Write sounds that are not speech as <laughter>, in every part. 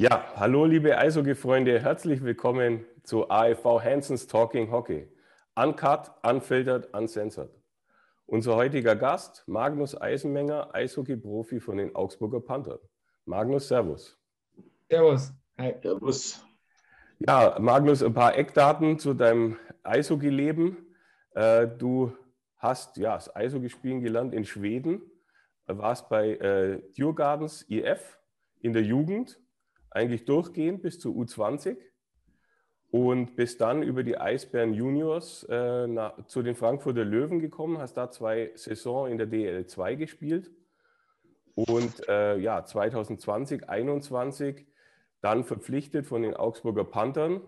Ja, hallo liebe Eishockey-Freunde, herzlich willkommen zu AFV Hansons Talking Hockey. Uncut, unfiltered, uncensored. Unser heutiger Gast, Magnus Eisenmenger, Eishockey-Profi von den Augsburger Panthern. Magnus, Servus. Servus. Hi. Servus. Ja, Magnus, ein paar Eckdaten zu deinem Eishockey-Leben. Äh, du hast ja, das Eishockeyspielen gelernt in Schweden, warst bei äh, Djurgardens IF in der Jugend, eigentlich durchgehend bis zu U20 und bist dann über die Eisbären Juniors äh, na, zu den Frankfurter Löwen gekommen, hast da zwei Saisons in der DL2 gespielt und äh, ja, 2020, 2021 dann verpflichtet von den Augsburger Panthern.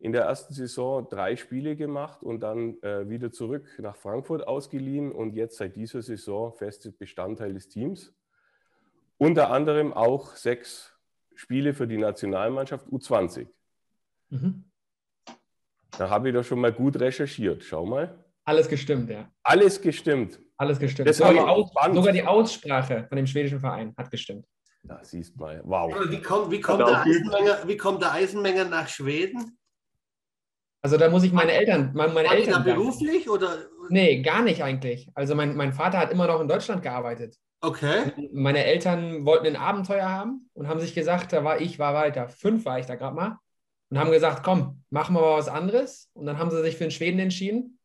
In der ersten Saison drei Spiele gemacht und dann äh, wieder zurück nach Frankfurt ausgeliehen und jetzt seit dieser Saison festes Bestandteil des Teams. Unter anderem auch sechs Spiele für die Nationalmannschaft U20. Mhm. Da habe ich doch schon mal gut recherchiert. Schau mal. Alles gestimmt, ja. Alles gestimmt. Alles gestimmt. Sogar die, Aus, sogar die, Aussprache von dem schwedischen Verein hat gestimmt. Ja, siehst mal. Wow. Wie kommt, wie kommt, der, Eisenmenger, wie kommt der Eisenmenger nach Schweden? Also da muss ich meine Eltern, meine, meine Eltern. beruflich oder? Nee, gar nicht eigentlich. Also mein, mein Vater hat immer noch in Deutschland gearbeitet. Okay. Meine Eltern wollten ein Abenteuer haben und haben sich gesagt, da war ich, war weiter, fünf war ich da gerade mal, und haben gesagt, komm, machen wir mal was anderes. Und dann haben sie sich für den Schweden entschieden.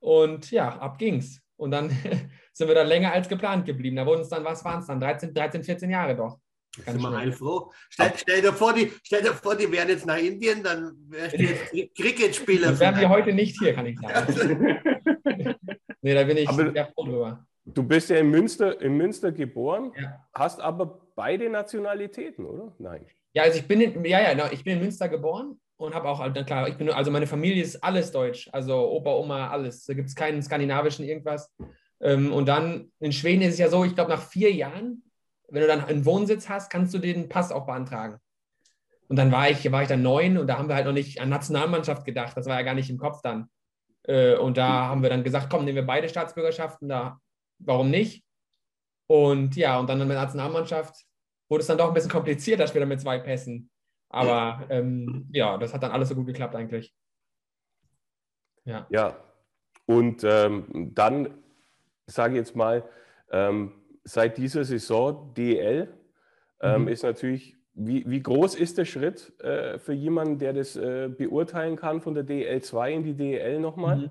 Und ja, ab ging's. Und dann <laughs> sind wir da länger als geplant geblieben. Da wurden es dann, was waren es dann? 13, 13, 14 Jahre doch. Ganz sind wir heilfroh. Stell, stell, dir vor, die, stell dir vor, die wären jetzt nach Indien, dann wärst du jetzt Cricket-Spieler. Dann wären wir heute nicht hier, kann ich sagen. <laughs> nee, da bin ich aber sehr froh drüber. Du bist ja in Münster, in Münster geboren, ja. hast aber beide Nationalitäten, oder? Nein. Ja, also ich bin in, ja, ja, ich bin in Münster geboren und habe auch, klar, ich bin, also meine Familie ist alles deutsch, also Opa, Oma, alles. Da gibt es keinen skandinavischen irgendwas. Ähm, und dann in Schweden ist es ja so, ich glaube, nach vier Jahren, wenn du dann einen Wohnsitz hast, kannst du den Pass auch beantragen. Und dann war ich, war ich dann neun und da haben wir halt noch nicht an Nationalmannschaft gedacht. Das war ja gar nicht im Kopf dann. Äh, und da haben wir dann gesagt, komm, nehmen wir beide Staatsbürgerschaften, da, warum nicht? Und ja, und dann in der Nationalmannschaft wurde es dann doch ein bisschen komplizierter später mit zwei Pässen. Aber ähm, ja, das hat dann alles so gut geklappt eigentlich. Ja. Ja, und ähm, dann sage ich jetzt mal, ähm, seit dieser Saison DL ähm, mhm. ist natürlich, wie, wie groß ist der Schritt äh, für jemanden, der das äh, beurteilen kann von der DL2 in die DL nochmal? Mhm.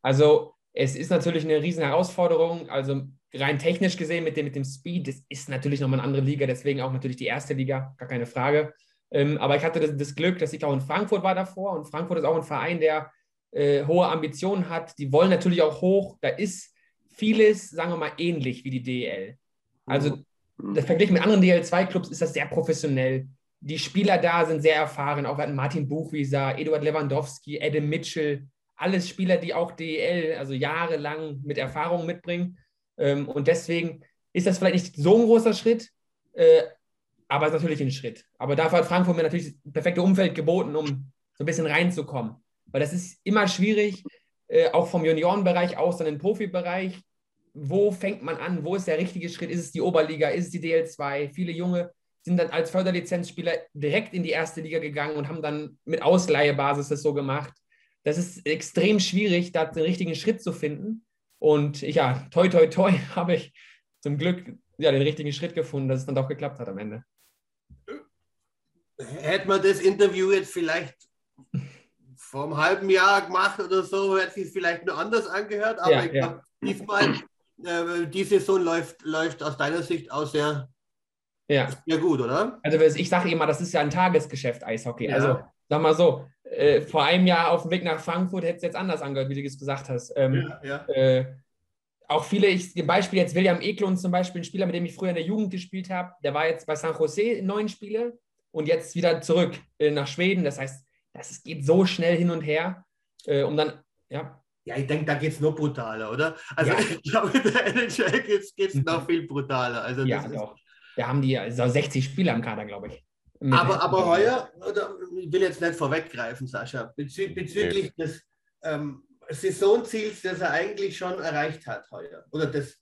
Also es ist natürlich eine riesen Herausforderung. Also rein technisch gesehen mit dem, mit dem Speed, das ist natürlich nochmal eine andere Liga, deswegen auch natürlich die erste Liga, gar keine Frage. Ähm, aber ich hatte das, das, Glück, dass ich auch in Frankfurt war davor und Frankfurt ist auch ein Verein, der äh, hohe Ambitionen hat. Die wollen natürlich auch hoch. Da ist vieles, sagen wir mal, ähnlich wie die DEL. Also mhm. verglichen mit anderen DL2-Clubs ist das sehr professionell. Die Spieler da sind sehr erfahren, auch Martin Buchwieser, Eduard Lewandowski, Adam Mitchell, alles Spieler, die auch DEL, also jahrelang mit Erfahrung mitbringen. Ähm, und deswegen ist das vielleicht nicht so ein großer Schritt, äh, aber es ist natürlich ein Schritt. Aber dafür hat Frankfurt mir natürlich das perfekte Umfeld geboten, um so ein bisschen reinzukommen. Weil das ist immer schwierig, äh, auch vom Juniorenbereich aus dann im Profibereich. Wo fängt man an? Wo ist der richtige Schritt? Ist es die Oberliga? Ist es die DL2? Viele Junge sind dann als Förderlizenzspieler direkt in die erste Liga gegangen und haben dann mit Ausleihebasis das so gemacht. Das ist extrem schwierig, da den richtigen Schritt zu finden. Und ja, toi, toi, toi, <laughs> habe ich zum Glück ja, den richtigen Schritt gefunden, dass es dann doch geklappt hat am Ende. Hätte man das Interview jetzt vielleicht vor einem halben Jahr gemacht oder so, hätte sich vielleicht nur anders angehört, aber ja, ich glaube, ja. diesmal, äh, die Saison läuft, läuft aus deiner Sicht auch sehr, ja. sehr gut, oder? Also ich sage immer, das ist ja ein Tagesgeschäft, Eishockey. Ja. Also sag mal so, äh, vor einem Jahr auf dem Weg nach Frankfurt hätte es jetzt anders angehört, wie du es gesagt hast. Ähm, ja, äh, auch viele, ich, Beispiel jetzt William Eklund zum Beispiel, ein Spieler, mit dem ich früher in der Jugend gespielt habe, der war jetzt bei San Jose in neun Spiele und jetzt wieder zurück äh, nach Schweden. Das heißt, das geht so schnell hin und her, äh, um dann, ja. Ja, ich denke, da geht es noch brutaler, oder? Also ja. <laughs> ich glaube, in der NHL geht es noch <laughs> viel brutaler. Also ja, doch. Da haben die also 60 Spieler im Kader, glaube ich. Aber, aber heuer, oder, ich will jetzt nicht vorweggreifen, Sascha, bezü bezüglich okay. des ähm, Saisonziels, das er eigentlich schon erreicht hat heuer, oder des,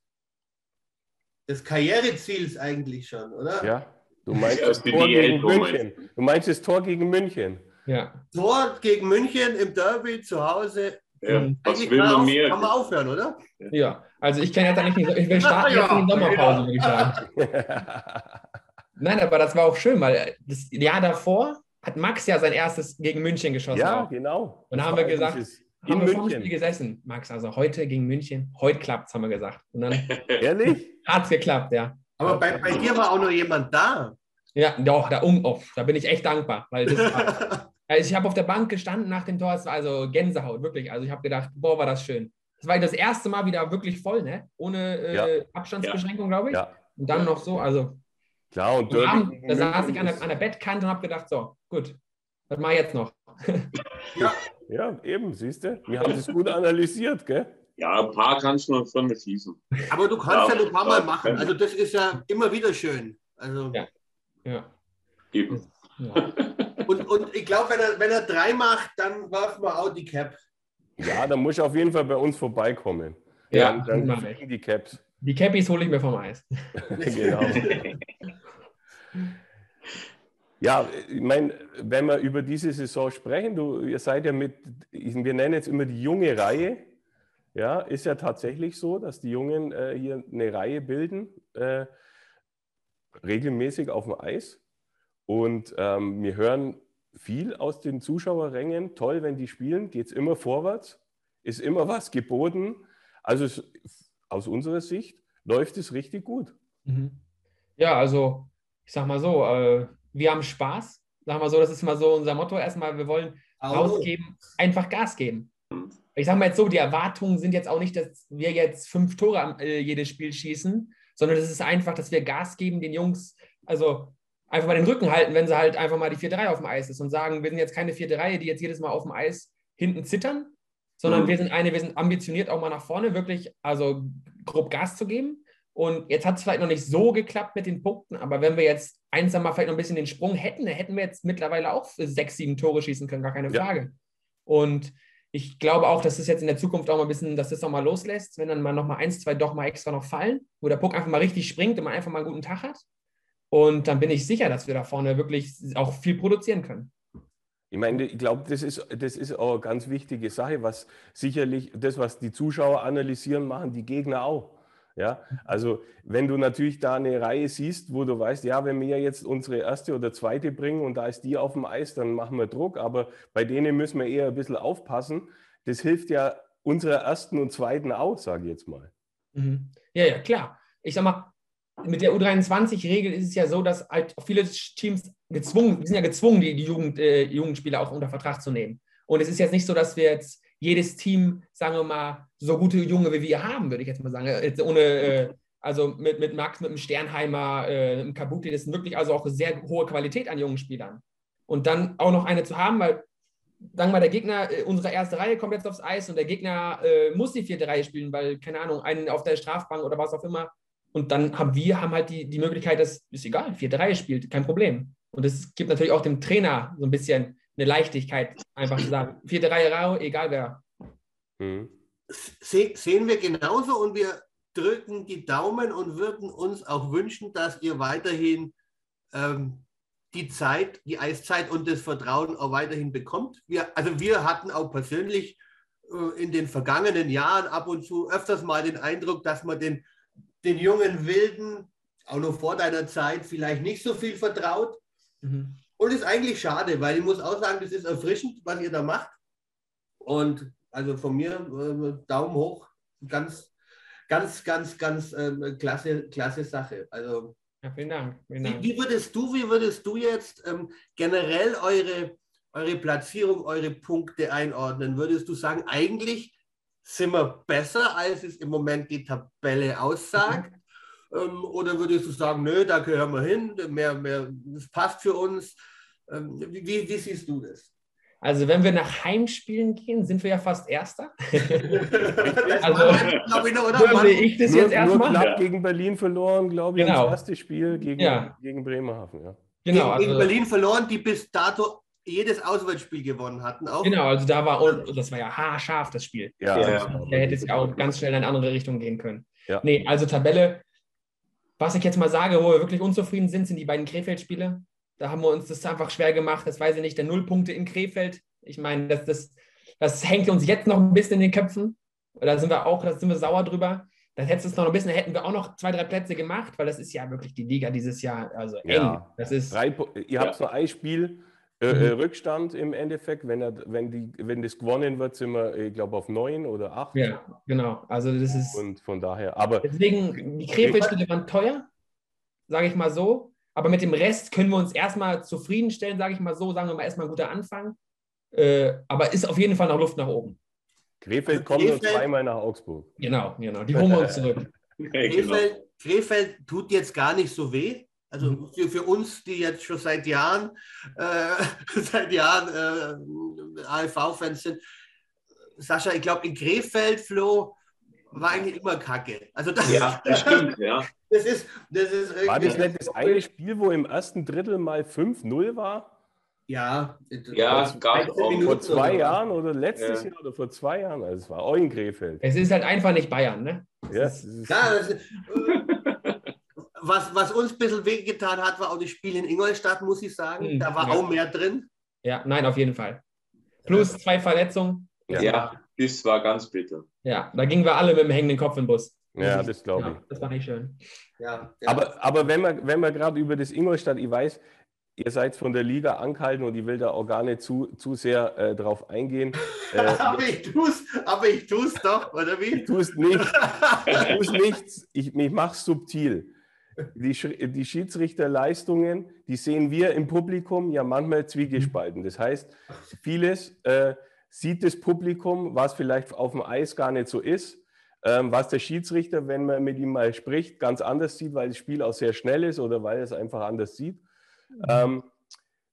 des Karriereziels eigentlich schon, oder? Ja. Du meinst das Tor gegen München. Du meinst das Tor gegen München. Ja. Tor gegen München im Derby zu Hause. Ja, was will man mehr? Kann man aufhören, oder? Ja, also ich kann jetzt eigentlich nicht, ich will starten ja, <laughs> jetzt in die Sommerpause, würde ich sagen. <laughs> Nein, aber das war auch schön, weil das Jahr davor hat Max ja sein erstes gegen München geschossen. Ja, auch. genau. Und da haben wir gesagt, in haben München. wir Spiel gesessen, Max, also heute gegen München, heute klappt es, haben wir gesagt. Und dann <laughs> Ehrlich? Hat es geklappt, ja. Aber bei, bei dir war auch noch jemand da. Ja, doch, da, um, oh, da bin ich echt dankbar, weil das war, <laughs> also ich habe auf der Bank gestanden nach dem Tor, es war also Gänsehaut, wirklich. Also ich habe gedacht, boah, war das schön. Das war das erste Mal wieder wirklich voll, ne? Ohne äh, ja. Abstandsbeschränkung, glaube ich. Ja. Und dann noch so, also. Klar, und Abend, da saß ich an der, an der Bettkante und habe gedacht, so, gut, was mache ich jetzt noch? <laughs> ja. ja, eben, siehst du, wir haben das gut analysiert, gell? Ja, ein paar kannst du noch von mir schießen. Aber du kannst ja, ja ein paar Mal machen. Also das ist ja immer wieder schön. Also ja. ja. Eben. Ja. <laughs> Und, und ich glaube, wenn er, wenn er drei macht, dann werfen wir auch die Cap. Ja, dann muss ich auf jeden Fall bei uns vorbeikommen. Ja, dann, dann die Caps. Die Cappies hole ich mir vom Eis. <laughs> genau. Ja, ich meine, wenn wir über diese Saison sprechen, du, ihr seid ja mit, wir nennen jetzt immer die junge Reihe. Ja, ist ja tatsächlich so, dass die Jungen äh, hier eine Reihe bilden, äh, regelmäßig auf dem Eis. Und ähm, wir hören viel aus den Zuschauerrängen. Toll, wenn die spielen, geht es immer vorwärts, ist immer was geboten. Also es, aus unserer Sicht läuft es richtig gut. Mhm. Ja, also ich sag mal so, äh, wir haben Spaß. Sag mal so, das ist mal so unser Motto. Erstmal, wir wollen oh. rausgeben, einfach Gas geben. Ich sag mal jetzt so, die Erwartungen sind jetzt auch nicht, dass wir jetzt fünf Tore äh, jedes Spiel schießen, sondern es ist einfach, dass wir Gas geben, den Jungs, also einfach mal den Rücken halten, wenn sie halt einfach mal die 4-3 auf dem Eis ist und sagen, wir sind jetzt keine vierte Reihe, die jetzt jedes Mal auf dem Eis hinten zittern, sondern mhm. wir sind eine, wir sind ambitioniert, auch mal nach vorne wirklich, also grob Gas zu geben. Und jetzt hat es vielleicht noch nicht so geklappt mit den Punkten, aber wenn wir jetzt eins mal vielleicht noch ein bisschen den Sprung hätten, dann hätten wir jetzt mittlerweile auch sechs, sieben Tore schießen können, gar keine Frage. Ja. Und ich glaube auch, dass es jetzt in der Zukunft auch mal ein bisschen, dass das nochmal loslässt, wenn dann mal nochmal eins, zwei doch mal extra noch fallen, wo der Puck einfach mal richtig springt und man einfach mal einen guten Tag hat. Und dann bin ich sicher, dass wir da vorne wirklich auch viel produzieren können. Ich meine, ich glaube, das ist, das ist auch eine ganz wichtige Sache, was sicherlich das, was die Zuschauer analysieren, machen die Gegner auch. Ja, also wenn du natürlich da eine Reihe siehst, wo du weißt, ja, wenn wir jetzt unsere erste oder zweite bringen und da ist die auf dem Eis, dann machen wir Druck, aber bei denen müssen wir eher ein bisschen aufpassen. Das hilft ja unserer ersten und zweiten auch, sage ich jetzt mal. Mhm. Ja, ja, klar. Ich sag mal, mit der U23-Regel ist es ja so, dass halt viele Teams gezwungen, sind ja gezwungen, die, die Jugend, äh, Jugendspieler auch unter Vertrag zu nehmen. Und es ist jetzt nicht so, dass wir jetzt jedes Team, sagen wir mal, so gute Junge wie wir haben, würde ich jetzt mal sagen. Jetzt ohne, äh, also mit, mit Max, mit dem Sternheimer, äh, dem Kabuki, das ist wirklich also auch sehr hohe Qualität an jungen Spielern. Und dann auch noch eine zu haben, weil, sagen wir mal, der Gegner, äh, unsere erste Reihe kommt jetzt aufs Eis und der Gegner äh, muss die vierte Reihe spielen, weil, keine Ahnung, einen auf der Strafbank oder was auch immer und dann haben wir haben halt die, die Möglichkeit, dass ist egal, 4-3 spielt, kein Problem. Und es gibt natürlich auch dem Trainer so ein bisschen eine Leichtigkeit, einfach zu sagen, vierte Reihe rau, egal wer. Mhm. Se sehen wir genauso und wir drücken die Daumen und würden uns auch wünschen, dass ihr weiterhin ähm, die Zeit, die Eiszeit und das Vertrauen auch weiterhin bekommt. Wir, also wir hatten auch persönlich äh, in den vergangenen Jahren ab und zu öfters mal den Eindruck, dass man den den jungen Wilden, auch noch vor deiner Zeit, vielleicht nicht so viel vertraut. Mhm. Und ist eigentlich schade, weil ich muss auch sagen, das ist erfrischend, was ihr da macht. Und also von mir äh, Daumen hoch, ganz, ganz, ganz, ganz äh, klasse, klasse Sache. Also ja, vielen Dank. Vielen Dank. Wie, wie, würdest du, wie würdest du jetzt ähm, generell eure, eure Platzierung, eure Punkte einordnen? Würdest du sagen, eigentlich sind wir besser, als es im Moment die Tabelle aussagt? Mhm. Ähm, oder würdest du sagen, nö, da gehören wir hin, mehr, mehr, das passt für uns? Ähm, wie, wie siehst du das? Also wenn wir nach Heimspielen gehen, sind wir ja fast Erster. <laughs> <laughs> also glaube ich, noch, oder? ich das nur, jetzt erstmal. Nur knapp ja. gegen Berlin verloren, glaube ich, genau. das erste Spiel gegen, ja. gegen Bremerhaven. Ja. Genau, gegen, gegen also, Berlin verloren, die bis dato jedes Auswärtsspiel gewonnen hatten. Auch. Genau, also da war, das war ja haarscharf, das Spiel. Ja, ja. Der hätte es ja auch ganz schnell in eine andere Richtung gehen können. Ja. Nee, also Tabelle, was ich jetzt mal sage, wo wir wirklich unzufrieden sind, sind die beiden Krefeld-Spiele. Da haben wir uns das einfach schwer gemacht. Das weiß ich nicht, der Nullpunkte in Krefeld. Ich meine, das, das, das hängt uns jetzt noch ein bisschen in den Köpfen. Da sind wir auch, da sind wir sauer drüber. Dann hättest du es noch ein bisschen, hätten wir auch noch zwei, drei Plätze gemacht, weil das ist ja wirklich die Liga dieses Jahr. Also eng. Ja. Das ist, Drei, ihr habt so ein Spiel äh, Mhm. äh, Rückstand im Endeffekt. Wenn, er, wenn, die, wenn das gewonnen wird, sind wir, ich glaube, auf neun oder acht. ja, genau. Also das ist. Und von daher, aber Deswegen, die Krefeld-Spiele waren teuer, sage ich mal so. Aber mit dem Rest können wir uns erstmal zufriedenstellen, sage ich mal so. Sagen wir mal erstmal ein guter Anfang. Äh, aber ist auf jeden Fall noch Luft nach oben. Krefeld Also kommt nur Krefeld- zweimal nach Augsburg. Genau, genau. Die holen wir uns zurück. <laughs> Krefeld, Krefeld tut jetzt gar nicht so weh. Also Mhm. für, für uns, die jetzt schon seit Jahren, äh, <laughs> seit Jahren äh, AFV-Fans sind, Sascha, ich glaube, in Krefeld, Flo, war eigentlich immer Kacke. Also das, Ja, das stimmt, ja. das ist, das ist War das nicht das eine Spiel, wo im ersten Drittel mal 5-0 war? Ja, Ja, das- gab 13 auch. Minuten Vor zwei oder? Jahren oder letztes Ja. Jahr oder vor zwei Jahren? Also es war auch in Krefeld. Es ist halt einfach nicht Bayern, ne? Ja, es ist, Ja, das, äh, was, was uns ein bisschen wehgetan hat, war auch das Spiel in Ingolstadt, muss ich sagen. Mhm, Da war ja. auch mehr drin. Ja, nein, auf jeden Fall. Plus zwei Verletzungen. ja. Ja, das war ganz bitter. Ja, da gingen wir alle mit dem hängenden Kopf im Bus. ja, das glaube ich. Ja, das war nicht schön. Ja, ja. Aber, aber wenn wir, wenn wir gerade über das Ingolstadt, ich weiß, ihr seid von der Liga angehalten und ich will da auch gar nicht zu, zu sehr äh, drauf eingehen. <laughs> Äh, aber ich tu's, aber ich tu's doch, oder wie? tu es nicht, ich tu's nichts, ich, ich mache es subtil. Die, die Schiedsrichterleistungen, die sehen wir im Publikum ja manchmal zwiegespalten. Das heißt, vieles äh, sieht das Publikum, was vielleicht auf dem Eis gar nicht so ist, ähm, was der Schiedsrichter, wenn man mit ihm mal spricht, ganz anders sieht, weil das Spiel auch sehr schnell ist oder weil er es einfach anders sieht. Ähm,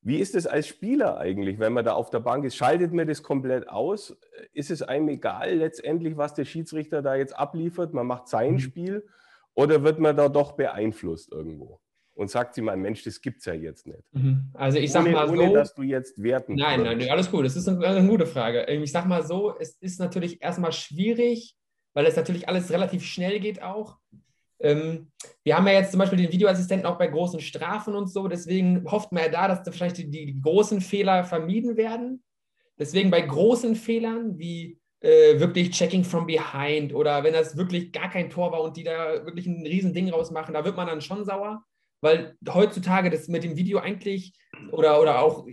wie ist es als Spieler eigentlich, wenn man da auf der Bank ist? Schaltet man das komplett aus? Ist es einem egal letztendlich, was der Schiedsrichter da jetzt abliefert? Man macht sein Mhm. Spiel oder wird man da doch beeinflusst irgendwo? Und sagt sie mal, Mensch, das gibt es ja jetzt nicht. Mhm. Also ich sag ohne, mal ohne so. dass du jetzt werten Nein, nein, alles gut. Das ist eine, eine gute Frage. Ähm, Ich sag mal so, es ist natürlich erstmal schwierig, weil es natürlich alles relativ schnell geht auch. Ähm, wir haben ja jetzt zum Beispiel den Videoassistenten auch bei großen Strafen und so, deswegen hofft man ja da, dass da vielleicht die, die großen Fehler vermieden werden. Deswegen bei großen Fehlern wie äh, wirklich Checking from behind oder wenn das wirklich gar kein Tor war und die da wirklich ein riesen Ding rausmachen, da wird man dann schon sauer, weil heutzutage das mit dem Video eigentlich oder, oder auch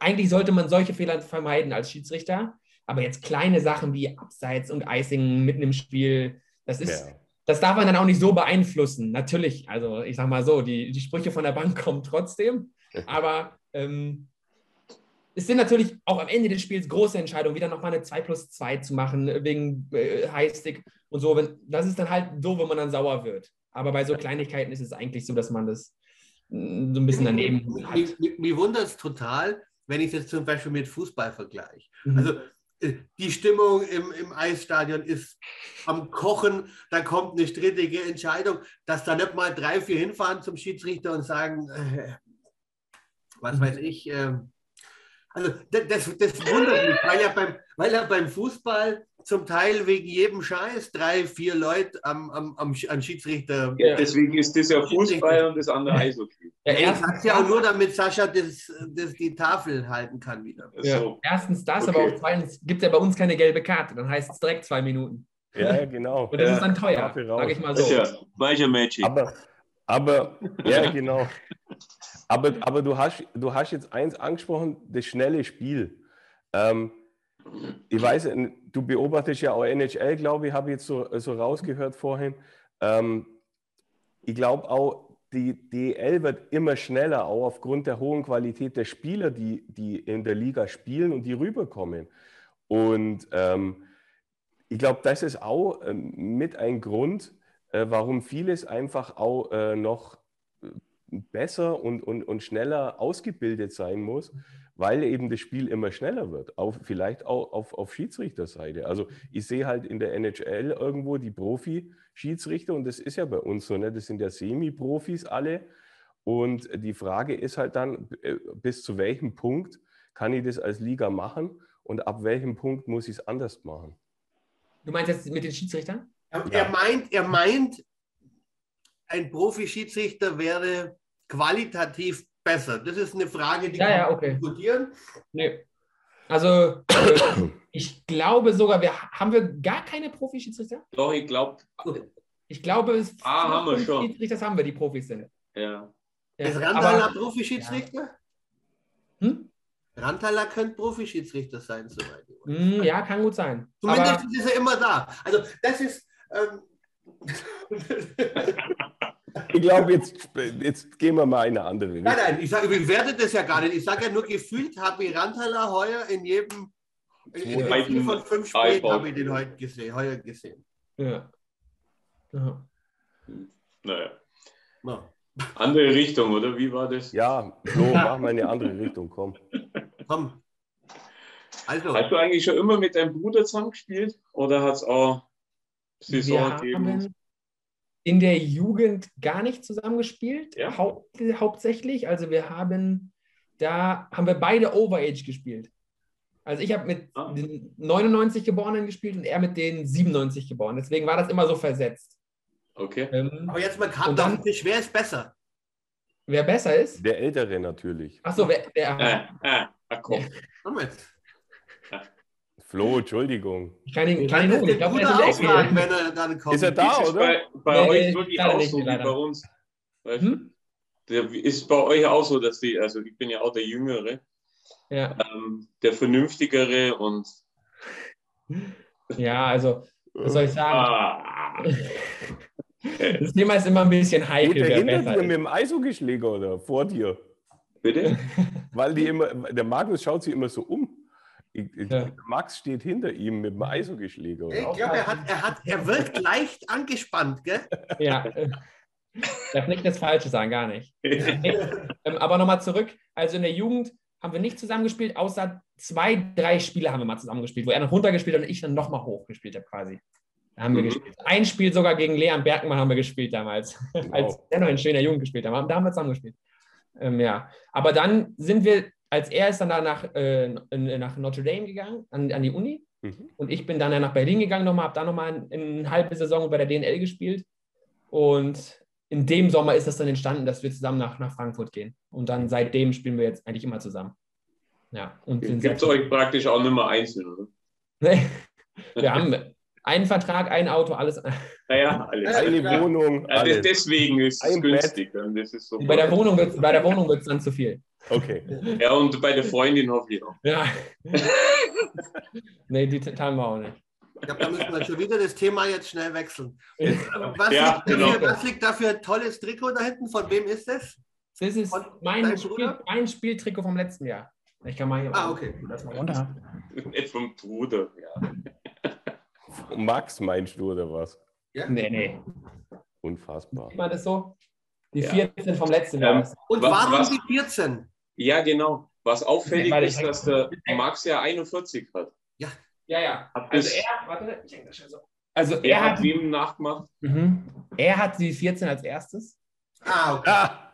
eigentlich sollte man solche Fehler vermeiden als Schiedsrichter. Aber jetzt kleine Sachen wie Abseits und Icing mitten im Spiel, das ist, Ja. das darf man dann auch nicht so beeinflussen. Natürlich, also ich sag mal so, die, die Sprüche von der Bank <laughs> kommen trotzdem. <laughs> Aber ähm, es sind natürlich auch am Ende des Spiels große Entscheidungen, wieder nochmal eine 2 plus 2 zu machen, wegen äh, Highstick und so. Wenn, das ist dann halt so, wenn man dann sauer wird. Aber bei so Kleinigkeiten ist es eigentlich so, dass man das mm, so ein bisschen daneben hat. Mich wundert es total, wenn ich das zum Beispiel mit Fußball vergleiche. Mhm. Also äh, die Stimmung im, im Eisstadion ist am Kochen, da kommt eine strittige Entscheidung, dass da nicht mal drei, vier hinfahren zum Schiedsrichter und sagen, äh, was weiß ich. Äh, also das, das, das wundert mich, weil ja, beim, weil ja beim Fußball zum Teil wegen jedem Scheiß drei, vier Leute am, am, am, am Schiedsrichter. Ja, deswegen ist das ja Fußball und das andere Eishockey. Ja, erstens, sag's ja auch nur, damit Sascha das, das die Tafel halten kann wieder. ja, So. erstens das, Okay. aber auch zweitens gibt es ja bei uns keine gelbe Karte. Dann heißt es direkt zwei Minuten. Ja, genau. Und das Ja, ist dann teuer, sage ich mal Das so. ist ja weicher Magic. Aber, aber, ja, genau. Aber, aber du, hast, du hast jetzt eins angesprochen, das schnelle Spiel. Ähm, ich weiß, du beobachtest ja auch NHL, glaube ich, habe ich jetzt so, so rausgehört vorhin. Ähm, ich glaube auch, die DL wird immer schneller, auch aufgrund der hohen Qualität der Spieler, die, die in der Liga spielen und die rüberkommen. Und ähm, ich glaube, das ist auch ähm, mit ein Grund, äh, warum vieles einfach auch äh, noch äh, besser und, und, und schneller ausgebildet sein muss, weil eben das Spiel immer schneller wird, auf, vielleicht auch auf, auf Schiedsrichterseite. Also ich sehe halt in der NHL irgendwo die Profi-Schiedsrichter und das ist ja bei uns so, ne? das sind ja Semi-Profis alle und die Frage ist halt dann, äh, bis zu welchem Punkt kann ich das als Liga machen und ab welchem Punkt muss ich es anders machen? Du meinst jetzt mit den Schiedsrichtern? Er, Ja. er meint, er meint, ein Profi-Schiedsrichter wäre qualitativ besser? Das ist eine Frage, die ja, kann ja, okay. diskutieren. Nee. Also, äh, ich glaube sogar, wir haben wir gar keine Profi-Schiedsrichter? Doch, ich glaube, Ich glaube, es Ah, haben wir schon. Schiedsrichter haben wir, die Profis sind. ja. Ja, ist Randala Profi-Schiedsrichter? hm? Randala könnte Profi-Schiedsrichter sein, soweit. Hm, ja, kann gut sein. Zumindest Aber, ist er immer da. Also das ist. Ähm, <laughs> <laughs> Ich glaube, jetzt, jetzt gehen wir mal in eine andere Richtung. nein, nein, ich, sag, ich bewerte das ja gar nicht. Ich sage ja nur, gefühlt habe ich Randala heuer in jedem. In, in vier von fünf Spielen habe ich den heute gesehen, heuer gesehen. ja. Ja. Naja. Ja. Andere Richtung, oder? Wie war das? Ja, so, mach mal in eine andere Richtung, komm. Komm. Also, Hast du eigentlich schon immer mit deinem Bruder zusammengespielt? Oder hat es auch Wir Saison gegeben? In der Jugend gar nicht zusammengespielt, Ja. hau hauptsächlich. Also wir haben, da haben wir beide Overage gespielt. Also ich habe mit Ah. den 99 Geborenen gespielt und er mit den 97 Geborenen. Deswegen war das immer so versetzt. Okay. Ähm, aber jetzt mal auf dann- Tisch. Wer ist besser? wer besser ist? Der Ältere natürlich. Achso, wer, wer, Äh, äh, ah, komm. Komm jetzt. Flo, Entschuldigung. ich kann ihn, Ich kann ihn holen. Ich glaube, er ist ausfragen, Eck. wenn er dann kommt. Ist er da, ist oder? bei, bei Nee, euch wirklich auch nicht, so wie leider. bei uns? Hm? Der ist bei euch auch so, dass die, also ich bin ja auch der Jüngere, Ja. ähm, der Vernünftigere und ja, also, was soll ich sagen? ah, <laughs> Das Thema ist immer ein bisschen heikel, der wer hinter dir ist. mit dem Eishockeyschläger oder vor dir? bitte? Weil die immer, der Magnus schaut sich immer so um. Ich, ich, Ja. Max steht hinter ihm mit dem Eishockeyschläger. Ich glaube, er, hat, er, hat, er wirkt <laughs> leicht angespannt, gell? Ja. <laughs> Darf nicht das Falsche sagen, gar nicht. <laughs> Ähm, aber nochmal zurück. Also in der Jugend haben wir nicht zusammengespielt, außer zwei, drei Spiele haben wir mal zusammengespielt, wo er noch runtergespielt hat und ich dann nochmal hochgespielt habe quasi. Da haben wir Mhm. gespielt. Ein Spiel sogar gegen Leon Bergmann haben wir gespielt damals, als er noch in schöner Jugend gespielt hat. Da haben wir zusammengespielt. Ähm, ja. Aber dann sind wir, als er ist dann da nach, äh, nach Notre Dame gegangen, an, an die Uni. Mhm. Und ich bin dann ja nach Berlin gegangen nochmal, habe da nochmal eine, eine halbe Saison bei der DNL gespielt. Und in dem Sommer ist das dann entstanden, dass wir zusammen nach, nach Frankfurt gehen. Und dann seitdem spielen wir jetzt eigentlich immer zusammen. Ja, und sind Gibt es euch praktisch auch nicht mehr einzeln, oder? <laughs> wir haben einen Vertrag, ein Auto, alles. <laughs> Naja, alles. Eine Ja. Wohnung, das, alles. deswegen ist es günstig. Das ist so Bei der Wohnung wird bei der Wohnung wird's dann zu viel. Okay. ja, und bei der Freundin hoffe ich auch. Ja. nee, die teilen wir auch nicht. Ich glaube, da müssen wir schon wieder das Thema jetzt schnell wechseln. Was, Ja, liegt, dafür, genau. was liegt da für ein tolles Trikot da hinten? Von wem ist das? Das ist Und mein, Spiel, mein Spieltrikot vom letzten Jahr. Ich kann mal hier Ah, okay. das mal runter. Nicht vom Bruder. Ja. <laughs> Max meinst du oder was? Nee, nee. Unfassbar. Sieht man das so? Die Ja. 14 vom letzten Ähm, Jahr. Und Was- warum was- die 14? Ja, genau. Was auffällig Nee, ist, dass der Max ja 41 hat. Ja, ja. Hat Also er, warte, ich hänge das schon so. Also Er er hat hat, wem nachgemacht? mhm. er hat die 14 als erstes. Ah, okay. Ah,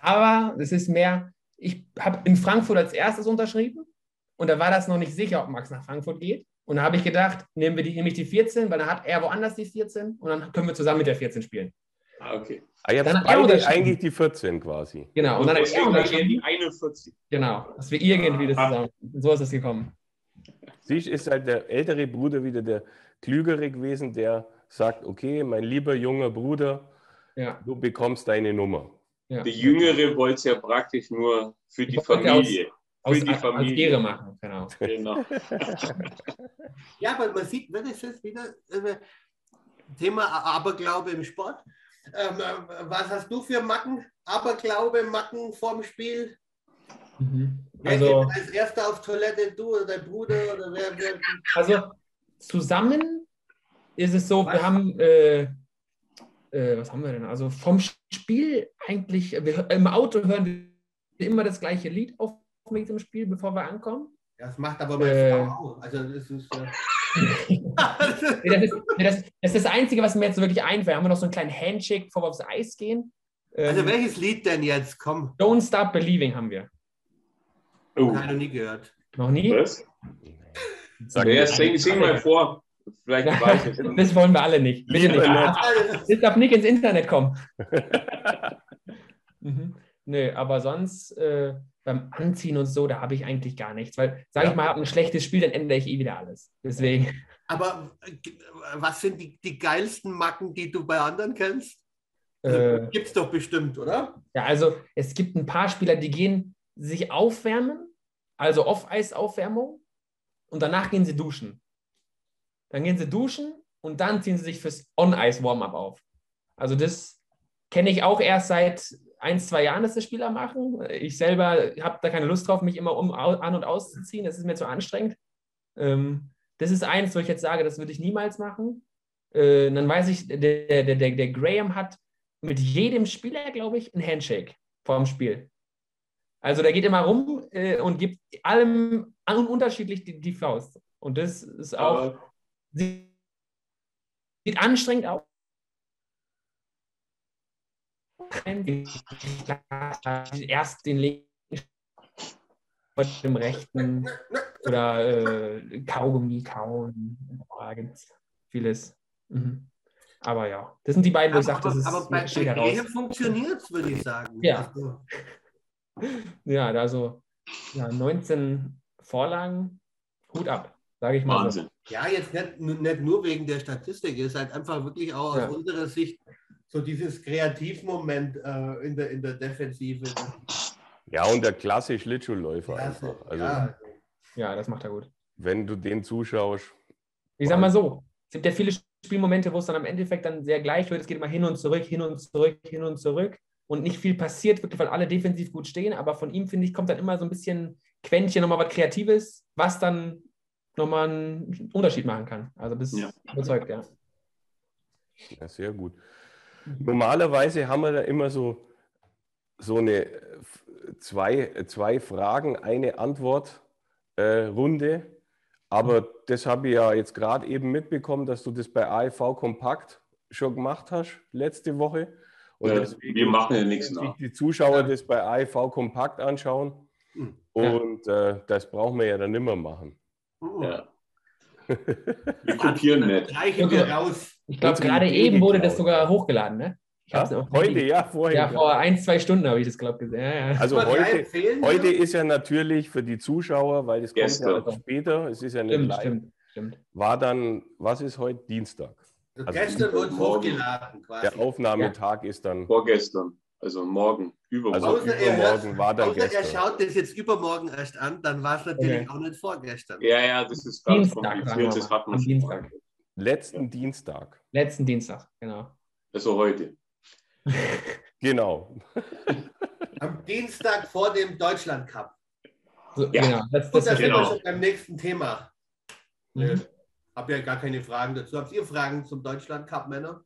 Aber es ist mehr, ich habe in Frankfurt als erstes unterschrieben und da war das noch nicht sicher, ob Max nach Frankfurt geht. Und da habe ich gedacht, nehmen wir die, nehme ich die 14, weil dann hat er woanders die 14 und dann können wir zusammen mit der 14 spielen. Ah, okay. ah, ihr Dann habt beide eigentlich die 14 quasi. Genau. Und, Und dann hat er die 41. Genau, dass wir irgendwie das Ah. zusammen. Und so ist es gekommen. Siehst, ist halt der ältere Bruder wieder der Klügere gewesen, der sagt, okay, mein lieber junger Bruder, Ja. du bekommst deine Nummer. ja. Der Jüngere wollte es ja praktisch nur für die aus- Familie. Aus, Für die als Familie. Ehre machen, genau. Genau. <laughs> Ja, aber man sieht, das ist wieder äh, Thema Aberglaube im Sport. Ähm, äh, was hast du für Macken? Aberglaube, Macken vorm Spiel? Wer Also, geht als erster auf Toilette? Du oder dein Bruder? Oder wer, wer? also zusammen ist es so, Was? wir haben, äh, äh, was haben wir denn? Also vom Spiel eigentlich, wir, im Auto hören wir immer das gleiche Lied auf mit dem Spiel, bevor wir ankommen. Das macht aber meine Äh. Frau auch. Also das ist. Äh, das, ist, das, das ist das Einzige, was mir jetzt wirklich einfällt. Haben wir noch so einen kleinen Handshake, bevor wir aufs Eis gehen? Ähm, also welches Lied denn jetzt? Komm, Don't Stop Believing haben wir. Oh, habe ich noch nie gehört. Noch nie? was? Sag Ja, mir, sing, sing mal vor. Vielleicht <laughs> weiß ich es. das wollen wir alle nicht. Bitte nicht. Das darf nicht ins Internet kommen. <laughs> mhm. Nö, aber sonst äh, beim Anziehen und so, da habe ich eigentlich gar nichts. Weil, sage Ja. ich mal, habe ein schlechtes Spiel, dann ändere ich eh wieder alles. Deswegen. Aber äh, was sind die, die geilsten Macken, die du bei anderen kennst? Also, Äh, Gibt's doch bestimmt, oder? ja, also es gibt ein paar Spieler, die gehen sich aufwärmen, also Off-Eis-Aufwärmung, und danach gehen sie duschen. Dann gehen sie duschen und dann ziehen sie sich fürs On-Ice-Warm-Up auf. Also das kenne ich auch erst seit ein, zwei Jahren, dass das Spieler machen. Ich selber habe da keine Lust drauf, mich immer um, an- und auszuziehen. Das ist mir zu anstrengend. Ähm, das ist eins, wo ich jetzt sage, das würde ich niemals machen. Äh, dann weiß ich, der, der, der, der Graham hat mit jedem Spieler, glaube ich, ein Handshake vor dem Spiel. Also der geht immer rum äh, und gibt allem un unterschiedlich die, die Faust. Und das ist auch, Aber sieht anstrengend aus. Erst den linken vor dem rechten oder äh, Kaugummi kauen. Da gibt es vieles. Mhm. Aber ja, das sind die beiden, wo ich sage, das ist aber bei. Graham funktioniert es, würde ich sagen. Ja. Also, Ja, also ja, 19 Vorlagen, Hut ab, sage ich mal. Wahnsinn. ja, jetzt nicht, nicht nur wegen der Statistik, es ist halt einfach wirklich auch Ja. aus unserer Sicht so dieses Kreativmoment äh, in, der, in der Defensive. <sniffs> Ja, und der klasse Schlittschuhläufer einfach. Also, ja. Ja, das macht er gut. wenn du den zuschaust, Ich sag mal so, es gibt ja viele Spielmomente, wo es dann am Endeffekt dann sehr gleich wird. Es geht immer hin und zurück, hin und zurück, hin und zurück. Und nicht viel passiert, wirklich, weil alle defensiv gut stehen. Aber von ihm, finde ich, kommt dann immer so ein bisschen Quäntchen, nochmal was Kreatives, was dann nochmal einen Unterschied machen kann. Also bis Ja. überzeugt, ja. Ja, sehr gut. Normalerweise haben wir da immer so, so eine zwei, zwei Fragen, eine Antwort äh, Runde. Aber das habe ich ja jetzt gerade eben mitbekommen, dass du das bei AIV Kompakt schon gemacht hast letzte Woche. Und Äh, deswegen wir machen ja nach. sich die Zuschauer das bei AIV Kompakt anschauen. Hm. Und äh, das brauchen wir ja dann immer machen. Mhm. Ja. Wir kopieren nicht. Streichen wir raus. Ich glaube, gerade eben wurde das sogar hochgeladen, ne? Ich Ja, heute, ja, vorhin. Ja, vor ein, zwei Stunden habe ich das, glaube ich, gesehen. Ja, ja. Also heute, Heute ist ja natürlich für die Zuschauer, weil das Gestern. kommt ja später, es ist ja nicht Stimmt, live, stimmt, stimmt. war dann, was ist heute? Dienstag. Also Also gestern wurde es hochgeladen quasi. Der Aufnahmetag ist dann, Vorgestern. Also morgen. Übermorgen. also Außer er übermorgen hört- war dann Außer er gestern. schaut das jetzt übermorgen erst an, dann war es natürlich Okay. auch nicht vorgestern. ja, ja, das ist ganz kompliziert. wir Das hat man Dienstag. Letzten Dienstag. Letzten Dienstag, genau. Also heute. <laughs> Genau. <laughs> Am Dienstag vor dem Deutschland Cup. So, Ja. genau. Das, Und das, da sind wir Genau. schon beim nächsten Thema. Mhm. Äh, Hab ja gar keine Fragen dazu. Habt ihr Fragen zum Deutschland Cup, Männer?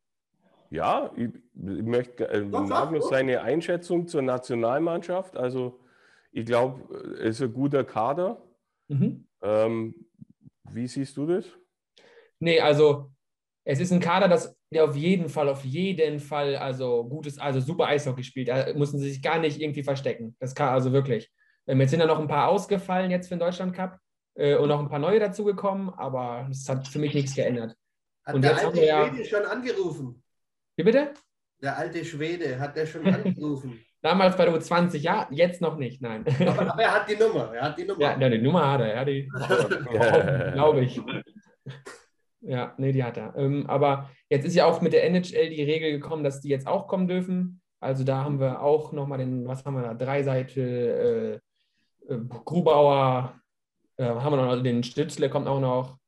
Ja, ich, ich möchte äh, Magnus seine Einschätzung zur Nationalmannschaft. Also ich glaube, es ist ein guter Kader. Mhm. Ähm, wie siehst du das? Nee, also es ist ein Kader, das, der auf jeden Fall, auf jeden Fall, also gutes, also super Eishockey spielt. Da müssen sie sich gar nicht irgendwie verstecken. Das kann also wirklich. Ähm, jetzt sind da noch ein paar ausgefallen jetzt für den Deutschland Cup äh, und noch ein paar neue dazugekommen, aber das hat für mich nichts geändert. Hat Und der jetzt haben wir ja- schon angerufen? Wie bitte? Der alte Schwede, hat der schon <laughs> angerufen? Damals bei der U20, ja, jetzt noch nicht, nein. aber, aber er hat die Nummer. Er hat die Nummer. ja, ja, die Nummer hat er, ja, die <laughs> glaube ich. Ja, nee, die hat er. Ähm, aber jetzt ist ja auch mit der NHL die Regel gekommen, dass die jetzt auch kommen dürfen. Also da haben wir auch nochmal den, was haben wir da, Dreiseite, äh, äh, Grubauer, äh, haben wir noch den Stützle kommt auch noch,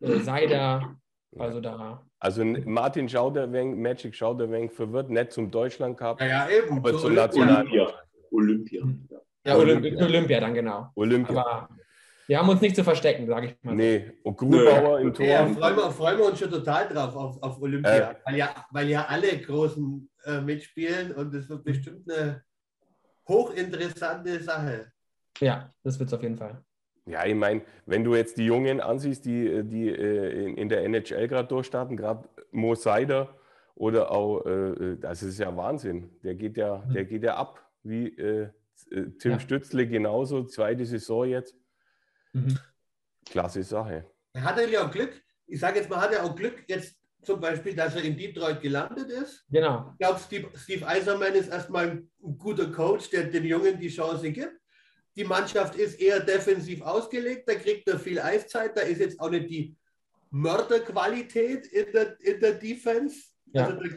äh, Seider, also da. Also Martin Schauderwenk, Magic Schauderwenk verwirrt nicht zum Deutschland Cup, Ja, ja, eben. aber So zum Olympia. Nationalmannschaft. Olympia. Ja. Ja, Olympia, Olympia dann genau. Olympia. Aber wir haben uns nicht zu verstecken, sage ich mal. Nee, und Grubauer im Tor. Ja, freuen wir, freuen wir uns schon total drauf auf, auf Olympia, Äh. weil, ja, weil ja alle Großen äh, mitspielen und es wird bestimmt eine hochinteressante Sache. Ja, das wird es auf jeden Fall. Ja, ich meine, wenn du jetzt die Jungen ansiehst, die, die äh, in, der NHL gerade durchstarten, gerade Mo Seider oder auch, äh, das ist ja Wahnsinn. Der geht ja, der geht ja ab, wie äh, äh, Tim Ja. Stützle genauso, zweite Saison jetzt. Mhm. Klasse Sache. Er hatte ja Glück. ich sage jetzt mal, hat er auch Glück jetzt zum Beispiel, dass er in Detroit gelandet ist. Genau. Ich glaube, Steve, Steve Eiserman ist erstmal ein guter Coach, der den Jungen die Chance gibt. Die Mannschaft ist eher defensiv ausgelegt, da kriegt er viel Eiszeit, da ist jetzt auch nicht die Mörderqualität in der, in der Defense. Ja. Also da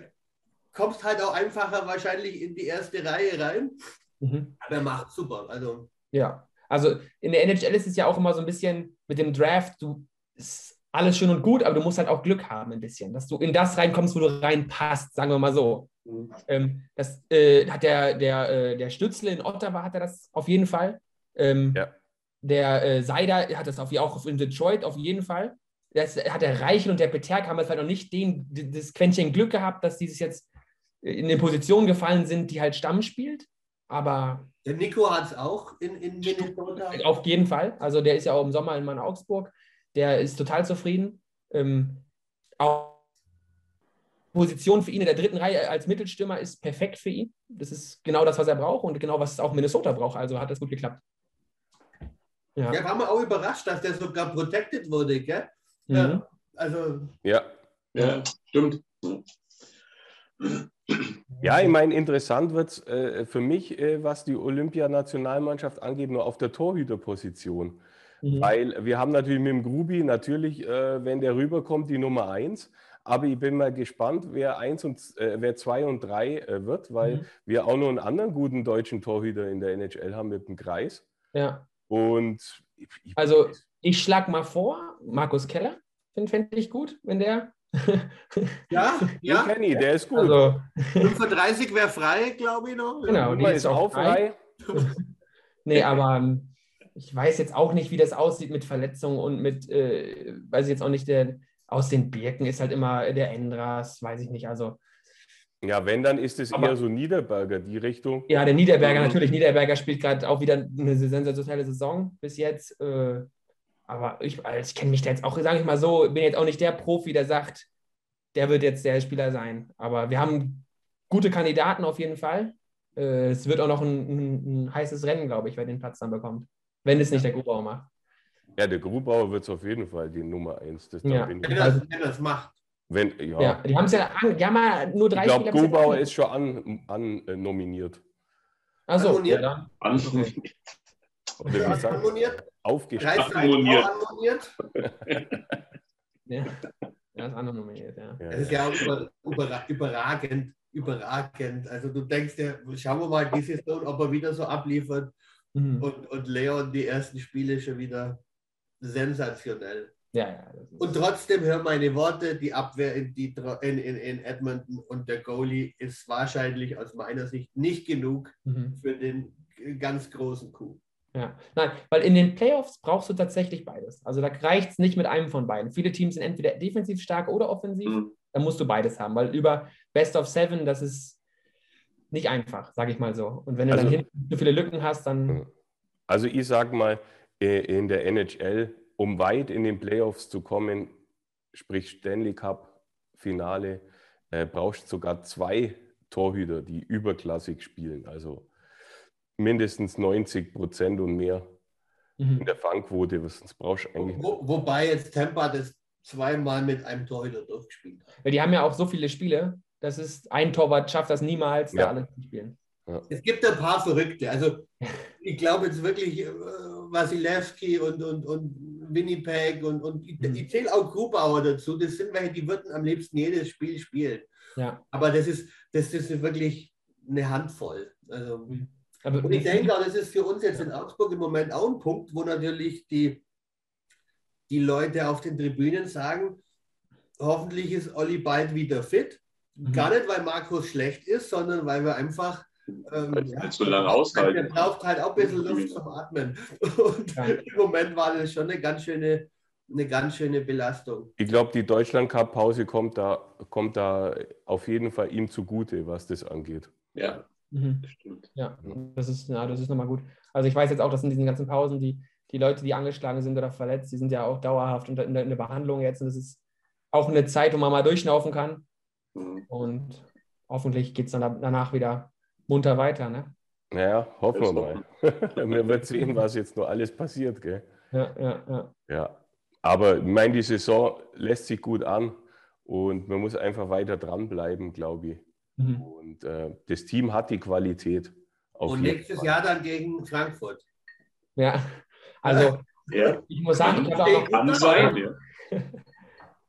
kommst halt auch einfacher wahrscheinlich in die erste Reihe rein. Mhm. Aber er macht super. Also. Ja, also in der NHL ist es ja auch immer so ein bisschen mit dem Draft, du ist alles schön und gut, aber du musst halt auch Glück haben ein bisschen, dass du in das reinkommst, wo du reinpasst, sagen wir mal so. Mhm. Ähm, das äh, hat der, der, äh, der Stützle in Ottawa hat er das auf jeden Fall. Ähm, ja. Der äh, Seider hat das auf, auch in Detroit auf jeden Fall. Das hat der Reichel und der Peterk haben jetzt halt noch nicht den, das Quäntchen Glück gehabt, dass dieses jetzt in eine Position gefallen sind, die halt Stamm spielt. Aber. Der Nico hat es auch in, in Minnesota. Auf jeden Fall. Also der ist ja auch im Sommer in Mann Augsburg. Der ist total zufrieden. Ähm, auch Position für ihn in der dritten Reihe als Mittelstürmer ist perfekt für ihn. Das ist genau das, was er braucht und genau, was auch Minnesota braucht. Also hat das gut geklappt. Ja, ja war man auch überrascht, dass der sogar protected wurde, gell? Mhm. Ja, also. Ja. Ja, stimmt. Ja, ich meine, interessant wird es äh, für mich, äh, was die Olympianationalmannschaft angeht, nur auf der Torhüterposition. Mhm. Weil wir haben natürlich mit dem Grubi natürlich, äh, wenn der rüberkommt, die Nummer eins. Aber ich bin mal gespannt, wer eins und äh, wer zwei und drei äh, wird, weil mhm. wir auch noch einen anderen guten deutschen Torhüter in der NHL haben mit dem Kreis. Ja. Und ich, ich also ich schlage mal vor, Markus Keller, finde find ich gut, wenn der <laughs> ja, ja. Den ich, der ist gut. Also, 35 wäre frei, glaube ich noch. Genau, die ist auch frei. <laughs> nee, aber ähm, ich weiß jetzt auch nicht, wie das aussieht mit Verletzungen und mit, äh, weiß ich jetzt auch nicht, der, aus den Birken ist halt immer der Endras, weiß ich nicht. Also. Ja, wenn, dann ist es eher so Niederberger, die Richtung. Ja, der Niederberger, mhm. natürlich. Niederberger spielt gerade auch wieder eine sensationelle Saison bis jetzt. Äh, aber ich, also ich kenne mich da jetzt auch, sage ich mal so, bin jetzt auch nicht der Profi, der sagt, der wird jetzt der Spieler sein. Aber wir haben gute Kandidaten auf jeden Fall. Äh, es wird auch noch ein, ein, ein heißes Rennen, glaube ich, wer den Platz dann bekommt. Wenn es nicht der Grubauer macht. Ja, der Grubauer wird es auf jeden Fall die Nummer 1. Das ja. wenn, das, wenn das macht. Wenn, ja. ja die haben es ja, an, die haben ja nur drei Ich glaube, Grubauer ist schon an, an äh, nominiert. Achso, ja, dann. Annominiert. Oder wie sagt Anmoniert? Anmoniert. ja, er ist annominiert, ja. Das ist ja auch über, über, überragend, überragend. Also du denkst ja, schauen wir mal die Saison, ob er wieder so abliefert. Mhm. Und, und Leon die ersten Spiele schon wieder sensationell. Ja, ja, und trotzdem hör meine Worte, die Abwehr in, die, in, in, in Edmonton und der Goalie ist wahrscheinlich aus meiner Sicht nicht genug mhm. für den ganz großen Coup. Ja, nein, weil in den Playoffs brauchst du tatsächlich beides. Also da reicht es nicht mit einem von beiden. Viele Teams sind entweder defensiv stark oder offensiv. Mhm. Da musst du beides haben, weil über Best of Seven, das ist nicht einfach, sage ich mal so. Und wenn du also, dann hinten so viele Lücken hast, dann. Also ich sage mal, in der NHL, um weit in den Playoffs zu kommen, sprich Stanley Cup Finale, äh, brauchst du sogar zwei Torhüter, die überklassig spielen. Also mindestens 90 Prozent und mehr mhm. in der Fangquote. Sonst brauchst du eigentlich. Wo, wobei jetzt Tampa das zweimal mit einem Torhüter durchgespielt hat. Ja, die haben ja auch so viele Spiele, das ist ein Torwart schafft das niemals, ja. da alle zu spielen. Ja. Es gibt ein paar Verrückte. Also ich glaube jetzt wirklich äh, Wasilewski und, und, und Winnipeg und, und ich, mhm. ich zähle auch Grubauer dazu. Das sind welche, die würden am liebsten jedes Spiel spielen. Ja. Aber das ist, das ist wirklich eine Handvoll. Also, mhm. und ich denke auch, das ist für uns jetzt in Augsburg im Moment auch ein Punkt, wo natürlich die, die Leute auf den Tribünen sagen, hoffentlich ist Olli bald wieder fit. Mhm. Gar nicht, weil Markus schlecht ist, sondern weil wir einfach. Ähm, ja, so lange aushalten. Der braucht halt auch ein bisschen Luft zum Atmen. <laughs> Und ja. im Moment war das schon eine ganz schöne, eine ganz schöne Belastung. Ich glaube, die Deutschland-Cup-Pause kommt da, kommt da auf jeden Fall ihm zugute, was das angeht. Ja, mhm. das stimmt. Ja, das ist, ja, das ist nochmal gut. Also ich weiß jetzt auch, dass in diesen ganzen Pausen die, die Leute, die angeschlagen sind oder verletzt, die sind ja auch dauerhaft in der, in der Behandlung jetzt. Und das ist auch eine Zeit, wo man mal durchschnaufen kann. Mhm. Und hoffentlich geht es dann danach wieder munter weiter. Ne? Naja, hoffen wir mal. <laughs> wir werden sehen, was jetzt nur alles passiert. Gell? Ja, ja, ja. Ja. aber ich meine, die Saison lässt sich gut an und man muss einfach weiter dranbleiben, glaube ich. Mhm. Und äh, das Team hat die Qualität. und nächstes Fall. Jahr dann gegen Frankfurt. Ja, also <laughs> ja. ich muss sagen, ich habe auch noch, Kann sein, <laughs>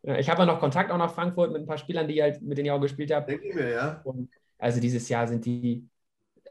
ja. ich habe noch Kontakt auch nach Frankfurt mit ein paar Spielern, die halt mit denen ich auch gespielt habe. Denke ich mir, ja. Und also dieses Jahr sind die,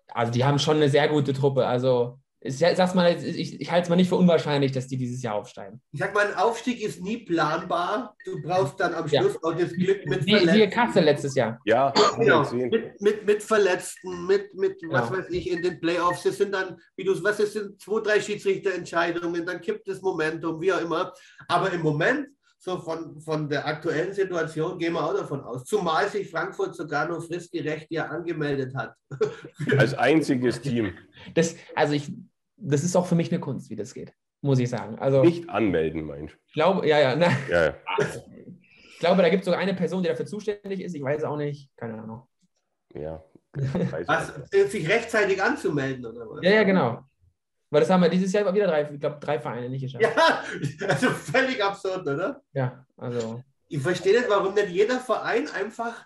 also die haben schon eine sehr gute Truppe. Also ich, sag's mal, ich, ich halte es mal nicht für unwahrscheinlich, dass die dieses Jahr aufsteigen. Ich sag mal, ein Aufstieg ist nie planbar. Du brauchst dann am Schluss ja. auch das Glück mit Wie, Verletzten. Siehe Kassel letztes Jahr. Ja, genau. mit, mit, mit Verletzten, mit, mit ja. was weiß ich, in den Playoffs. Es sind dann, wie du was es sind, zwei, drei Schiedsrichterentscheidungen, dann kippt das Momentum, wie auch immer. Aber im Moment so von, von der aktuellen Situation gehen wir auch davon aus. Zumal sich Frankfurt sogar nur fristgerecht ja angemeldet hat. <laughs> Als einziges Team. Das, also ich, das ist auch für mich eine Kunst, wie das geht, muss ich sagen. Also, Nicht anmelden, meinst du? Ich glaube, ja, ja. Na, ja, ja. Ich glaube, da gibt es sogar eine Person, die dafür zuständig ist. Ich weiß auch nicht. Keine Ahnung. Ja. <laughs> Was, sich rechtzeitig anzumelden, oder was? Ja, ja, genau. Weil das haben wir dieses Jahr wieder drei, ich glaube, drei Vereine nicht geschafft. Ja, <laughs> also völlig absurd, oder? Ja, also. Ich verstehe nicht, warum nicht jeder Verein einfach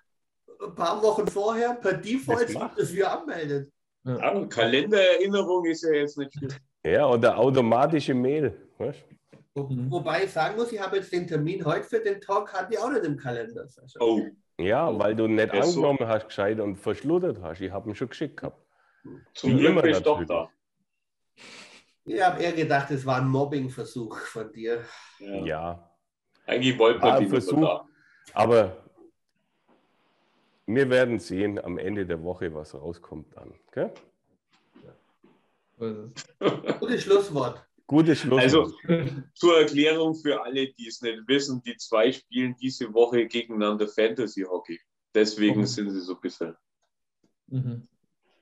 ein paar Wochen vorher per Default das, das wir anmeldet. Ja. ja Kalendererinnerung ist ja jetzt nicht viel. Ja, oder automatische Mail. Weißt? Wo, mhm. wobei ich sagen muss, ich habe jetzt den Termin heute für den Talk, hatte ich auch nicht im Kalender. Sascha. Oh. Ja, weil du nicht angenommen so. hast, gescheit und verschluddert hast. Ich habe ihn schon geschickt gehabt. Zum Glück bist du doch da. Ich habe eher gedacht, es war ein Mobbingversuch von dir. Ja. ja. Eigentlich wollte man ein Versuch, aber wir werden sehen am Ende der Woche, was rauskommt dann. Okay? <laughs> Gutes Schlusswort. Gutes Schlusswort. Also zur Erklärung für alle, die es nicht wissen, die zwei spielen diese Woche gegeneinander Fantasy Hockey. Deswegen mhm. sind sie so ein bisschen. Mhm.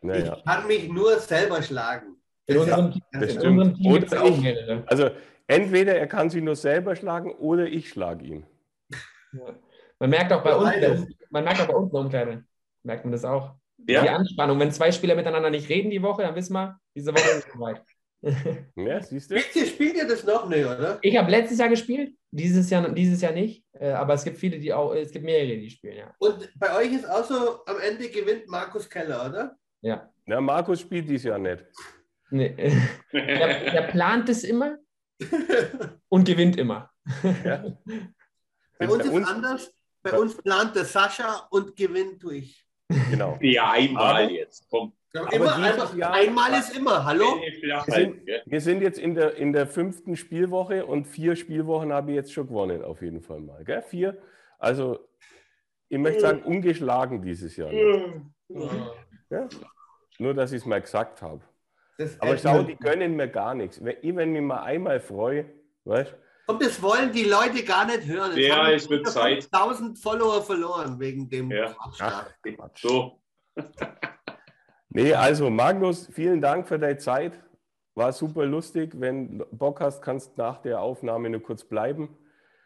Naja. Ich kann mich nur selber schlagen. In unserem, ja, in unserem Team gibt es auch mehrere. Also entweder er kann sich nur selber schlagen oder ich schlage ihn. Ja. Man merkt auch bei uns, man merkt auch bei uns in der Umkleide, merkt man das auch. Ja. Die Anspannung. Wenn zwei Spieler miteinander nicht reden die Woche, dann wissen wir, diese Woche ist es weit. <laughs> Ja, siehst du? Spielt ihr, spielt ihr das noch nicht, oder? Ich habe letztes Jahr gespielt, dieses Jahr, dieses Jahr nicht. Äh, aber es gibt viele, die auch, es gibt mehrere, die spielen, ja. Und bei euch ist auch so, am Ende gewinnt Markus Keller, oder? Ja. Na, Markus spielt dieses Jahr nicht. Nee. Der, der plant es immer <laughs> und gewinnt immer. Ja. <laughs> Bei uns ist es anders. Bei uns plant der Sascha und gewinnt durch. Genau. <laughs> Ja, einmal aber, jetzt. Komm. Immer, einmal, Jahr, einmal ist immer. Hallo? Wir sind, wir sind, jetzt in der, in der fünften Spielwoche und vier Spielwochen habe ich jetzt schon gewonnen, auf jeden Fall mal. Gell? Vier. Also, ich möchte sagen, ungeschlagen dieses Jahr. Ja? Nur, dass ich es mal gesagt habe. Aber schau, die gönnen mir gar nichts. Wenn ich wenn mich mal einmal freue, weißt Und das wollen die Leute gar nicht hören. Jetzt ja, es wird Zeit. 1000 Follower verloren wegen dem ja. Ach, So. <laughs> nee, also Magnus, vielen Dank für deine Zeit. War super lustig. Wenn du Bock hast, kannst nach der Aufnahme nur kurz bleiben.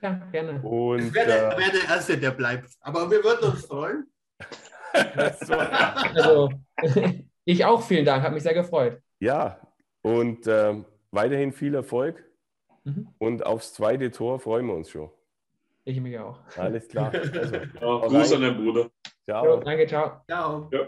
Ja, gerne. Und, ich wäre äh, wär der Erste, der bleibt. Aber wir würden uns freuen. <laughs> also, <laughs> ich auch vielen Dank, hat mich sehr gefreut. Ja, und äh, weiterhin viel Erfolg. Mhm. Und aufs zweite Tor freuen wir uns schon. Ich mich auch. Alles klar. <laughs> Also, ja, Gruß an den Bruder. Ciao. Jo, danke, ciao. Ciao. Ja.